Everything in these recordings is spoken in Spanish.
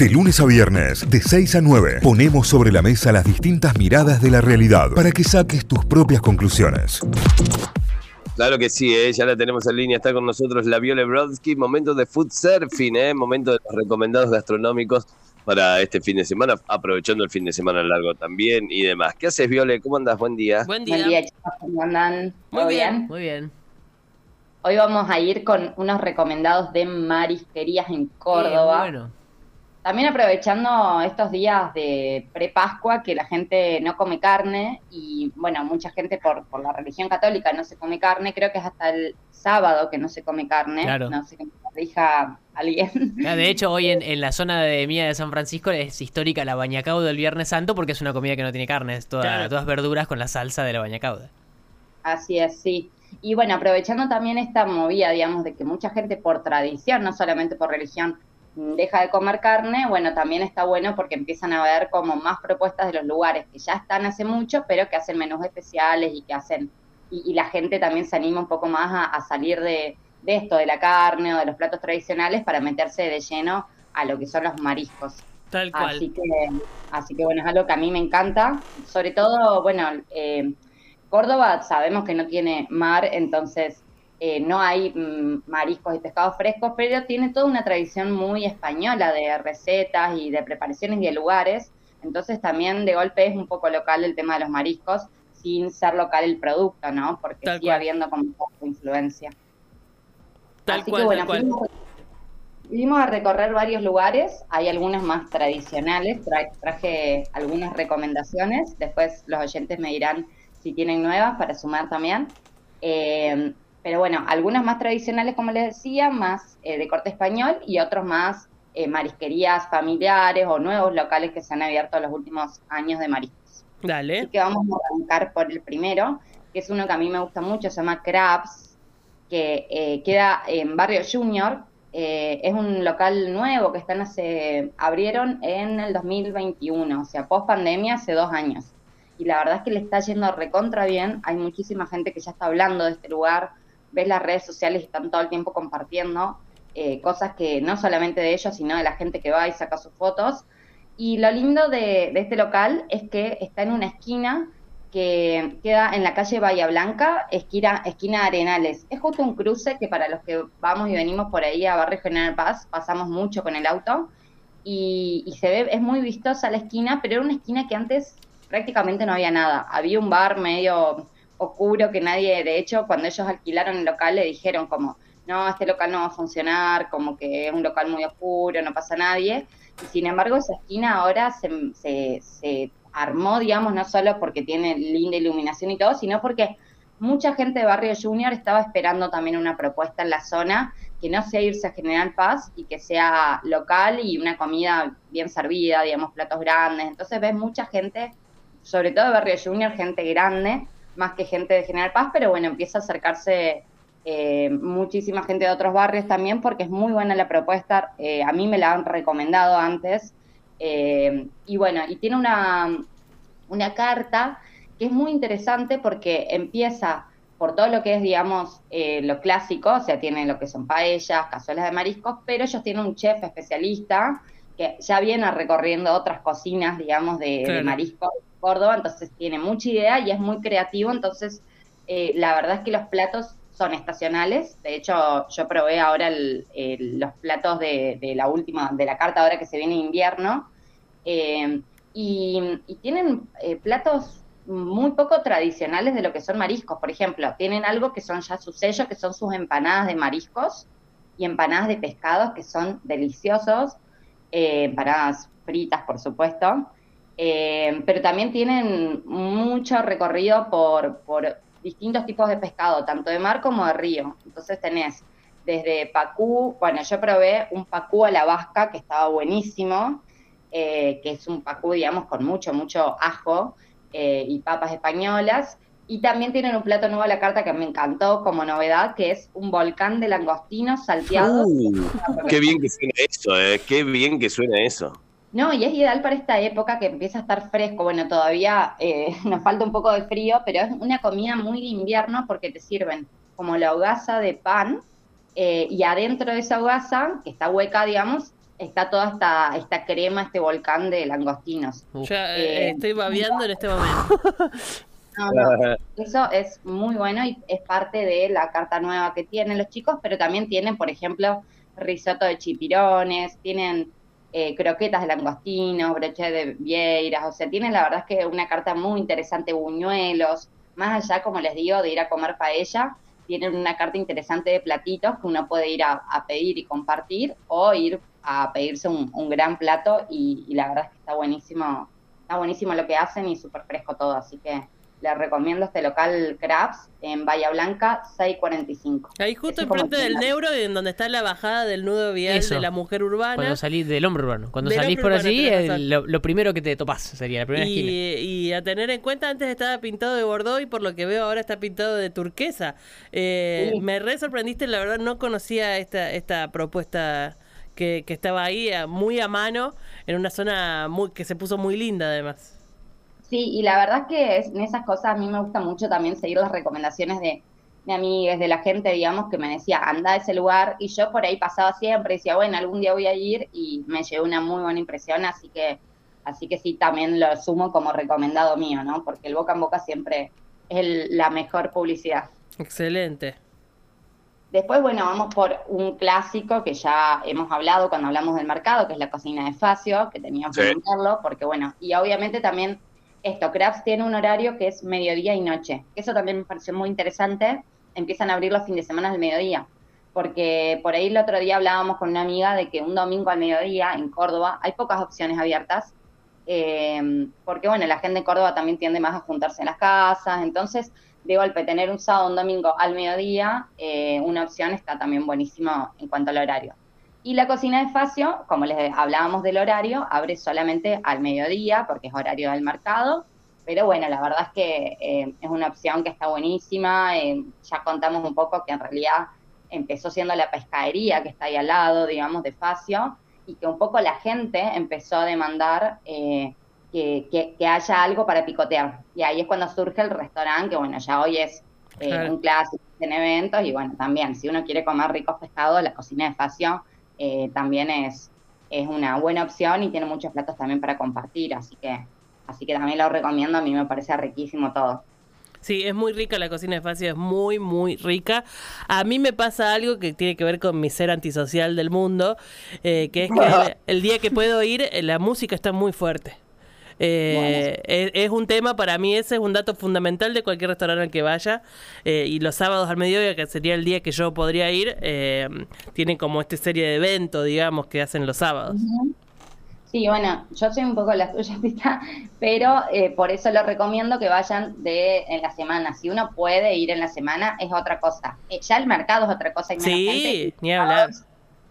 De lunes a viernes, de 6 a 9, ponemos sobre la mesa las distintas miradas de la realidad para que saques tus propias conclusiones. Claro que sí, ¿eh? ya la tenemos en línea, está con nosotros la Viole Brodsky, momento de food surfing, ¿eh? momento de los recomendados gastronómicos para este fin de semana, aprovechando el fin de semana largo también y demás. ¿Qué haces, Viole? ¿Cómo andas? Buen día. Buen día. Buen día, chicos. ¿Cómo andan? Muy ¿Todo bien, muy bien. Hoy vamos a ir con unos recomendados de marisquerías en Córdoba. Bien, bueno. También aprovechando estos días de pre-Pascua que la gente no come carne y, bueno, mucha gente por, por la religión católica no se come carne. Creo que es hasta el sábado que no se come carne. Claro. No sé qué me corrija alguien. De hecho, hoy en, en la zona de Mía de San Francisco es histórica la bañacauda del Viernes Santo porque es una comida que no tiene carne, es toda- Claro. todas verduras con la salsa de la bañacauda. Así es, sí. Y bueno, aprovechando también esta movida, digamos, de que mucha gente por tradición, no solamente por religión, deja de comer carne, bueno, también está bueno porque empiezan a ver como más propuestas de los lugares que ya están hace mucho, pero que hacen menús especiales y que hacen, y, y la gente también se anima un poco más a, a salir de, de esto, de la carne o de los platos tradicionales para meterse de lleno a lo que son los mariscos. Tal cual. Así que, así que bueno, es algo que a mí me encanta. Sobre todo, bueno, eh, Córdoba sabemos que no tiene mar, entonces eh, no hay mm, mariscos y pescados frescos, pero tiene toda una tradición muy española de recetas y de preparaciones y de lugares. Entonces también de golpe es un poco local el tema de los mariscos, sin ser local el producto, ¿no? Porque Tal sigue cual. habiendo como un poco de influencia. Tal Así cual, que bueno, tal cual. fuimos, a recorrer varios lugares, hay algunas más tradicionales, tra- traje algunas recomendaciones, después los oyentes me dirán si tienen nuevas para sumar también. Eh, pero bueno, algunas más tradicionales, como les decía, más eh, de corte español y otros más eh, marisquerías familiares o nuevos locales que se han abierto en los últimos años de mariscos. Así Dale. que vamos a arrancar por el primero, que es uno que a mí me gusta mucho, se llama Crabs, que eh, queda en Barrio Junior. Eh, es un local nuevo que están hace, abrieron en el 2021, o sea, post pandemia, hace dos años. Y la verdad es que le está yendo recontra bien. Hay muchísima gente que ya está hablando de este lugar. Ves las redes sociales y están todo el tiempo compartiendo eh, cosas que no solamente de ellos, sino de la gente que va y saca sus fotos. Y lo lindo de, este local es que está en una esquina que queda en la calle Bahía Blanca, esquina, esquina Arenales. Es justo un cruce que para los que vamos y venimos por ahí a Barrio General Paz, pasamos mucho con el auto y, y se ve, es muy vistosa la esquina, pero era una esquina que antes prácticamente no había nada. Había un bar medio oscuro que nadie, de hecho, cuando ellos alquilaron el local le dijeron como, no, este local no va a funcionar, como que es un local muy oscuro, no pasa nadie. Y sin embargo, esa esquina ahora se, se, se armó, digamos, no solo porque tiene linda iluminación y todo, sino porque mucha gente de Barrio Junior estaba esperando también una propuesta en la zona que no sea irse a General Paz y que sea local y una comida bien servida, digamos, platos grandes. Entonces ves mucha gente, sobre todo de Barrio Junior, gente grande, más que gente de General Paz, pero bueno, empieza a acercarse eh, muchísima gente de otros barrios también porque es muy buena la propuesta. Eh, a mí me la han recomendado antes. Eh, y bueno, y tiene una, una carta que es muy interesante porque empieza por todo lo que es, digamos, eh, lo clásico, o sea, tienen lo que son paellas, cazuelas de mariscos, pero ellos tienen un chef especialista que ya viene recorriendo otras cocinas, digamos, de, de mariscos Córdoba, entonces tiene mucha idea y es muy creativo, entonces eh, la verdad es que los platos son estacionales, de hecho yo probé ahora los platos de, de la última, de la carta ahora que se viene invierno, eh, y, tienen eh, platos muy poco tradicionales de lo que son mariscos. Por ejemplo, tienen algo que son ya sus sellos, que son sus empanadas de mariscos y empanadas de pescados que son deliciosos, eh, empanadas fritas, por supuesto. Eh, pero también tienen mucho recorrido por, por distintos tipos de pescado, tanto de mar como de río. Entonces tenés desde pacú, bueno, yo probé un pacú a la vasca que estaba buenísimo, eh, que es un pacú, digamos, con mucho, mucho ajo eh, y papas españolas. Y también tienen un plato nuevo a la carta que me encantó como novedad, que es un volcán de langostinos salteados. Uh, qué bien que suena eso, eh. Qué bien que suena eso. No, y es ideal para esta época que empieza a estar fresco. Bueno, todavía eh, nos falta un poco de frío, pero es una comida muy de invierno porque te sirven como la hogaza de pan eh, y adentro de esa hogaza, que está hueca, digamos, está toda esta, esta crema, este volcán de langostinos. Ya Eh, eh, estoy babeando en este momento. No, no, eso es muy bueno y es parte de la carta nueva que tienen los chicos, pero también tienen, por ejemplo, risotto de chipirones, tienen eh, croquetas de langostinos, broche de vieiras, o sea, tienen la verdad es que una carta muy interesante, buñuelos, más allá, como les digo, de ir a comer paella, tienen una carta interesante de platitos que uno puede ir a, pedir y compartir o ir a pedirse un, un gran plato y, y la verdad es que está buenísimo, está buenísimo lo que hacen y súper fresco todo, así que les recomiendo este local Crabs en Bahía Blanca 645. Ahí justo enfrente del el- Neuro, en donde está la bajada del nudo vial Eso. de la mujer urbana. Cuando salís del hombre urbano. Cuando Del salís por urbano, allí, lo, lo primero que te topás sería la primera esquina. Y, y a tener en cuenta, antes estaba pintado de Bordeaux y por lo que veo ahora está pintado de turquesa. Eh, Sí. Me re sorprendiste, la verdad no conocía esta, esta propuesta que, que estaba ahí muy a mano, en una zona muy que se puso muy linda además. Sí, y la verdad es que es- en esas cosas a mí me gusta mucho también seguir las recomendaciones de, de amigas, de la gente, digamos, que me decía, anda a ese lugar, y yo por ahí pasaba siempre, y decía, bueno, algún día voy a ir, y me llevé una muy buena impresión, así que, así que sí, también lo sumo como recomendado mío, ¿no? Porque el boca en boca siempre es el- la mejor publicidad. Excelente. Después, bueno, vamos por un clásico que ya hemos hablado cuando hablamos del mercado, que es la cocina de Facio, que tenía que Sí. preguntarlo, porque bueno, y obviamente también esto, Crafts tiene un horario que es mediodía y noche. Eso también me pareció muy interesante. Empiezan a abrir los fines de semana al mediodía, porque por ahí el otro día hablábamos con una amiga de que un domingo al mediodía en Córdoba hay pocas opciones abiertas, eh, porque bueno, la gente en Córdoba también tiende más a juntarse en las casas, entonces de golpe tener un sábado, un domingo al mediodía, eh, una opción está también buenísimo en cuanto al horario. Y la cocina de Facio, como les hablábamos del horario, abre solamente al mediodía porque es horario del mercado, pero bueno, la verdad es que eh, es una opción que está buenísima, eh, ya contamos un poco que en realidad empezó siendo la pescadería que está ahí al lado, digamos, de Facio, y que un poco la gente empezó a demandar eh, que, que- que haya algo para picotear. Y ahí es cuando surge el restaurante, que bueno, ya hoy es eh, Claro. un clásico en eventos, y bueno, también, si uno quiere comer ricos pescados, la cocina de Facio eh, también es, es una buena opción y tiene muchos platos también para compartir, así que, así que también lo recomiendo, a mí me parece riquísimo todo. Sí, es muy rica la cocina de Facio, es muy, muy rica. A mí me pasa algo que tiene que ver con mi ser antisocial del mundo, eh, que es que el, el día que puedo ir, eh, la música está muy fuerte. Eh, es, es un tema, para mí ese es un dato fundamental de cualquier restaurante al que vaya. eh, y los sábados al mediodía, que sería el día que yo podría ir, eh, tienen como esta serie de eventos, digamos, que hacen los sábados. Sí, bueno, yo soy un poco la Pita, pero eh, por eso lo recomiendo que vayan de en la semana. Si uno puede ir en la semana, es otra cosa. Eh, ya el mercado es otra cosa. Hay menos Sí, gente. ni hablar.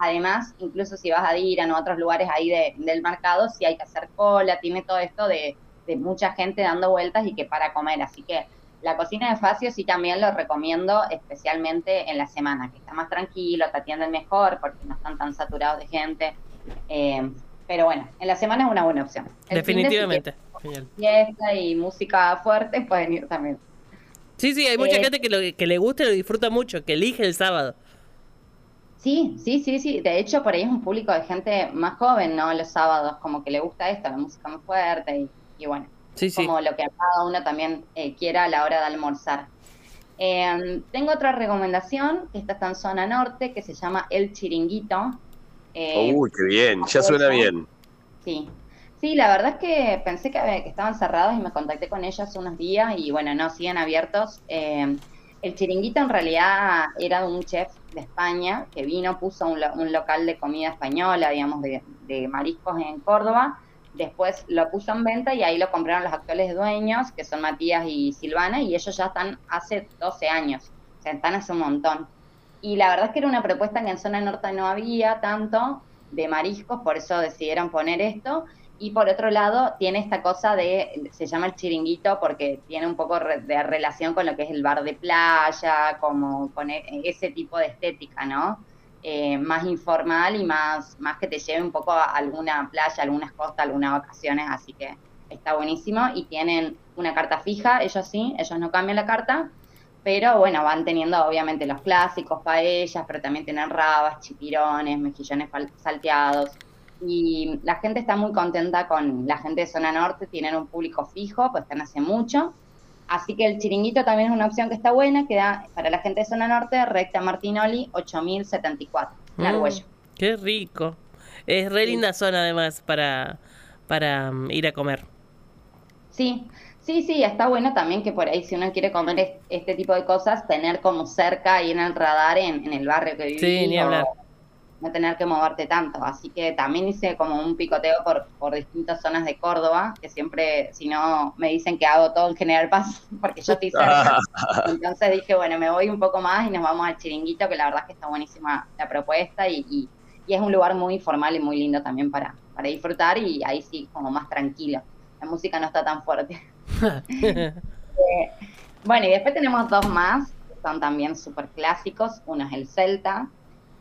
Además, incluso si vas a Diran o a otros lugares ahí de- del mercado, sí hay que hacer cola, tiene todo esto de, de mucha gente dando vueltas y que para comer. Así que la cocina de Facio sí también lo recomiendo, especialmente en la semana, que está más tranquilo, te atienden mejor porque no están tan saturados de gente. Eh, pero bueno, en la semana es una buena opción. El fin de, si Definitivamente. Fiesta y música fuerte, pueden ir también. Sí, sí, hay mucha Eh, gente que, lo, que le gusta y lo disfruta mucho, que elige el sábado. Sí, sí, sí, sí. De hecho, por ahí es un público de gente más joven, ¿no? Los sábados, como que le gusta esto, la música más fuerte y, y bueno, Sí, sí. como lo que cada uno también eh, quiera a la hora de almorzar. Eh, tengo otra recomendación, que esta está en zona norte, que se llama El Chiringuito. Eh, Uy, qué bien, ya suena bien. Sí, sí, la verdad es que pensé que, que estaban cerrados y me contacté con ellos hace unos días y bueno, no, siguen abiertos. El chiringuito en realidad era de un chef de España que vino, puso un, lo- un local de comida española, digamos, de, de mariscos en Córdoba. Después lo puso en venta y ahí lo compraron los actuales dueños, que son Matías y Silvana, y ellos ya están hace 12 años, o sea, están hace un montón. Y la verdad es que era una propuesta que en zona norte no había tanto de mariscos, por eso decidieron poner esto. Y por otro lado, tiene esta cosa de, se llama el chiringuito porque tiene un poco de relación con lo que es el bar de playa, como con e- ese tipo de estética, ¿no? Eh, más informal y más, más que te lleve un poco a alguna playa, algunas costas, algunas vacaciones, así que está buenísimo. Y tienen una carta fija, ellos sí, ellos no cambian la carta, pero bueno, van teniendo obviamente los clásicos, paellas, pero también tienen rabas, chipirones, mejillones salteados. Y la gente está muy contenta con la gente de zona norte, tienen un público fijo, pues están hace mucho. Así que el chiringuito también es una opción que está buena, que da para la gente de zona norte, recta Martinoli, 8074, en Mm. Qué rico. Es re linda zona además para, para mm, ir a comer. Sí, sí, sí, está bueno también que por ahí si uno quiere comer es- este tipo de cosas, tener como cerca ahí en el radar en, en el barrio que vivís. Sí, ni o hablar. No tener que moverte tanto. Así que también hice como un picoteo por, por distintas zonas de Córdoba, que siempre, si no, me dicen que hago todo en General Paz, porque yo estoy cerca. Entonces dije, bueno, me voy un poco más y nos vamos al chiringuito, que la verdad es que está buenísima la propuesta y, y- y es un lugar muy informal y muy lindo también para, para disfrutar y ahí sí, como más tranquilo. La música no está tan fuerte. Eh, bueno, y después tenemos dos más, que son también súper clásicos. Uno es el Celta.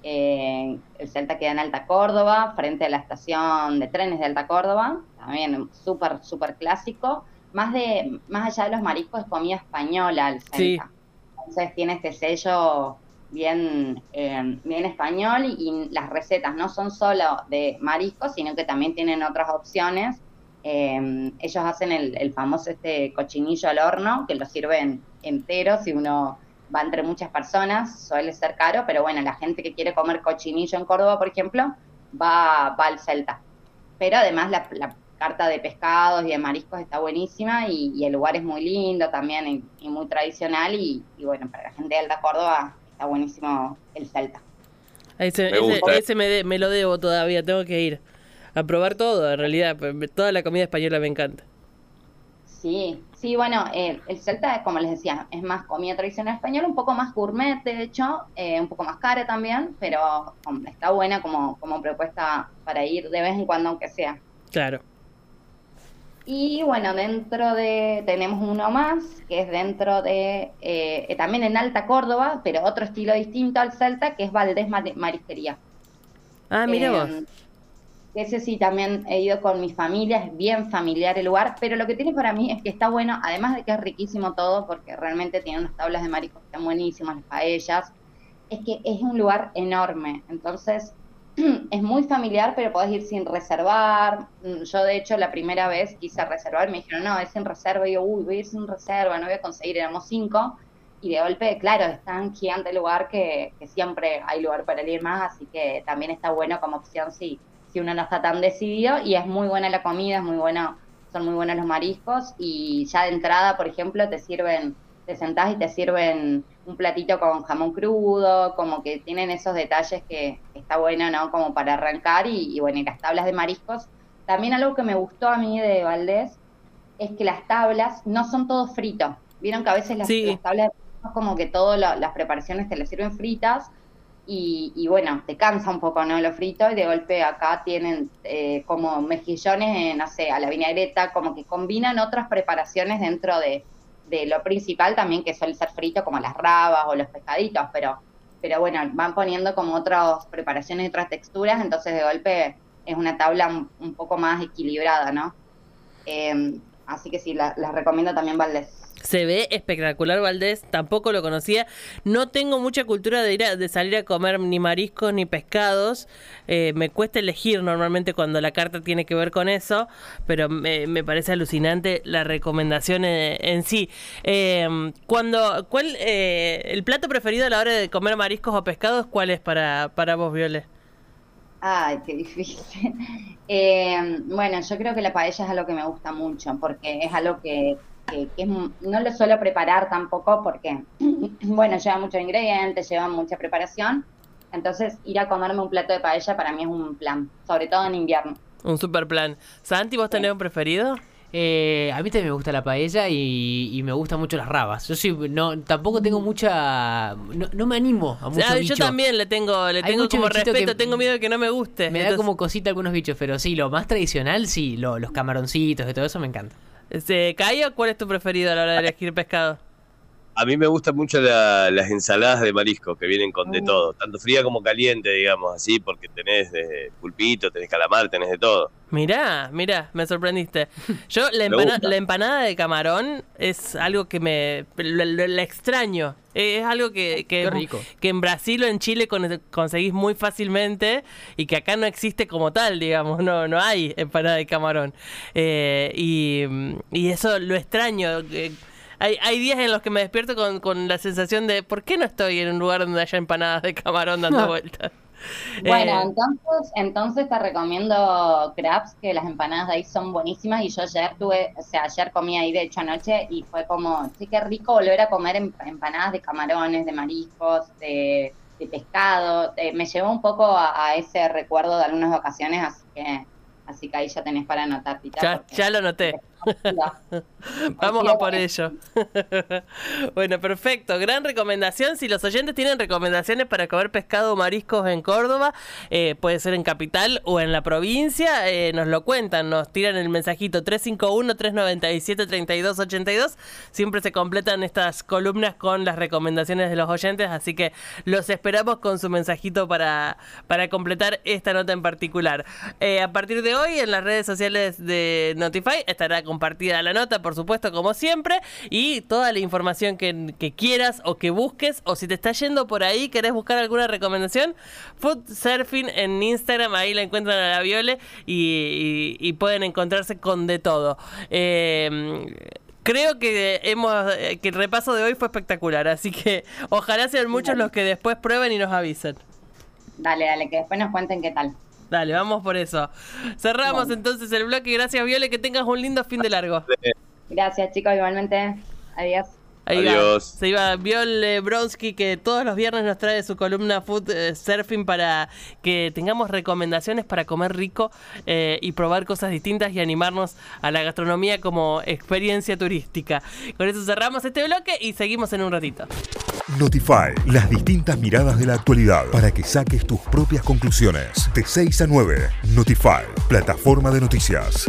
Eh, el Celta queda en Alta Córdoba, frente a la estación de trenes de Alta Córdoba. También súper, súper clásico. Más, de, más allá de los mariscos, es comida española el Celta. Sí. Entonces tiene este sello bien, eh, bien español y, las recetas no son solo de mariscos, sino que también tienen otras opciones. Eh, ellos hacen el, el famoso este cochinillo al horno, que lo sirven entero si uno va entre muchas personas, suele ser caro, pero bueno, la gente que quiere comer cochinillo en Córdoba, por ejemplo, va, va al Celta. Pero además la, la carta de pescados y de mariscos está buenísima y, y el lugar es muy lindo también y, y muy tradicional y, y bueno, para la gente de Alta Córdoba está buenísimo el Celta. Ese, Me ese- gusta. ese me, de- me lo debo todavía, tengo que ir a probar todo, en realidad. Toda la comida española me encanta. Sí, sí, bueno, eh, el Celta, como les decía, es más comida tradicional española, un poco más gourmet, de hecho, eh, un poco más cara también, pero está buena como, como propuesta para ir de vez en cuando, aunque sea. Claro. Y bueno, dentro de, tenemos uno más, que es dentro de, eh, eh, también en Alta Córdoba, pero otro estilo distinto al Celta, que es Valdés Mari- Marisquería. Ah, mira Eh, vos. Ese sí también he ido con mi familia, es bien familiar el lugar, pero lo que tiene para mí es que está bueno, además de que es riquísimo todo, porque realmente tiene unas tablas de mariscos que están buenísimas, las paellas, es que es un lugar enorme, entonces es muy familiar, pero podés ir sin reservar. Mm, Yo de hecho la primera vez quise reservar, me dijeron, no, es sin reserva, y yo, uy, voy a ir sin reserva, no voy a conseguir, éramos cinco, y de golpe, claro, es tan gigante el lugar que, que siempre hay lugar para ir más, así que también está bueno como opción si, si uno no está tan decidido, y es muy buena la comida, es muy bueno, son muy buenos los mariscos, y ya de entrada, por ejemplo, te sirven, te sentás y te sirven un platito con jamón crudo, como que tienen esos detalles que está bueno, ¿no? Como para arrancar, y, y bueno, y las tablas de mariscos. También algo que me gustó a mí de Valdés es que las tablas no son todo frito. Vieron que a veces las, Sí. las tablas es como que todas las preparaciones te las sirven fritas y, y bueno, te cansa un poco, ¿no? Lo frito y de golpe acá tienen eh, como mejillones, eh, no sé, a la vinagreta, como que combinan otras preparaciones dentro de, de lo principal también que suele ser frito, como las rabas o los pescaditos, pero, pero bueno, van poniendo como otras preparaciones y otras texturas, entonces de golpe es una tabla un, poco más equilibrada, ¿no? Eh, así que sí, la- las recomiendo también Valdés. Se ve espectacular Valdés, tampoco lo conocía. No tengo mucha cultura de ir a- de salir a comer ni mariscos ni pescados. Eh, me cuesta elegir normalmente cuando la carta tiene que ver con eso, pero me, me parece alucinante la recomendación eh, en sí. Eh, cuando, ¿cuál eh, el plato preferido a la hora de comer mariscos o pescados? ¿Cuál es para para vos, Viole? Ay, qué difícil. Eh, bueno, yo creo que la paella es algo que me gusta mucho, porque es algo que, que- que no lo suelo preparar tampoco, porque, bueno, lleva muchos ingredientes, lleva mucha preparación. Entonces, ir a comerme un plato de paella para mí es un plan, sobre todo en invierno. Un super plan. Santi, ¿vos tenés un preferido? Eh, a mí también me gusta la paella y, y me gustan mucho las rabas. Yo soy, no, tampoco tengo mucha, no, no me animo a mucho Ah, yo también le tengo, le Hay tengo como respeto, tengo miedo de que no me guste. Me da como cosita algunos bichos, pero sí, lo más tradicional, sí, lo- los camaroncitos y todo eso me encanta. Este, Cayo, ¿cuál es tu preferido a la hora de elegir pescado? A mí me gustan mucho la- las ensaladas de marisco que vienen con de Mm. todo, tanto fría como caliente, digamos, así, porque tenés de pulpito, tenés calamar, tenés de todo. Mirá, mirá, me sorprendiste. Yo la, empana- la empanada de camarón es algo que me... lo- lo- la extraño. Es algo que, que, Qué rico. que en Brasil o en Chile con- conseguís muy fácilmente y que acá no existe como tal, digamos. No, no hay empanada de camarón. Eh, y, y eso lo extraño. eh, hay, hay días en los que me despierto con, con la sensación de ¿por qué no estoy en un lugar donde haya empanadas de camarón dando vueltas? Bueno, Eh, entonces, entonces te recomiendo Crabs, que las empanadas de ahí son buenísimas y yo ayer tuve, o sea, ayer comí ahí de hecho anoche y fue como, sí, qué rico volver a comer em- empanadas de camarones, de mariscos, de, de pescado. Eh, me llevó un poco a, a ese recuerdo de algunas vacaciones, así que, así que ahí ya tenés para anotar, Tita, ya, porque- ya lo noté. Vamos a por ello. bueno, perfecto. Gran recomendación. Si los oyentes tienen recomendaciones para comer pescado o mariscos en Córdoba, eh, puede ser en Capital o en la provincia, eh, nos lo cuentan, nos tiran el mensajito 351-397-3282. Siempre se completan estas columnas con las recomendaciones de los oyentes, así que los esperamos con su mensajito para, para completar esta nota en particular. Eh, a partir de hoy, en las redes sociales de Notify estará compartida la nota, por supuesto, como siempre, y toda la información que, que quieras o que busques, o si te está yendo por ahí, querés buscar alguna recomendación, Food Surfing en Instagram, ahí la encuentran a la Viole y, y- y pueden encontrarse con de todo. Eh, Creo que hemos eh, que el repaso de hoy fue espectacular, así que ojalá sean muchos los que después prueben y nos avisen. Dale, dale, que después nos cuenten qué tal. Dale, vamos por eso. Cerramos entonces el bloque. Gracias, Viole. Que tengas un lindo fin de largo. Gracias, chicos, igualmente. Adiós. Ahí va. Adiós. Se iba Viole Bronsky, que todos los viernes nos trae su columna Food eh, Surfing para que tengamos recomendaciones para comer rico eh, y probar cosas distintas y animarnos a la gastronomía como experiencia turística. Con eso cerramos este bloque y seguimos en un ratito. Notify, las distintas miradas de la actualidad para que saques tus propias conclusiones. De 6 a 9, Notify, plataforma de noticias.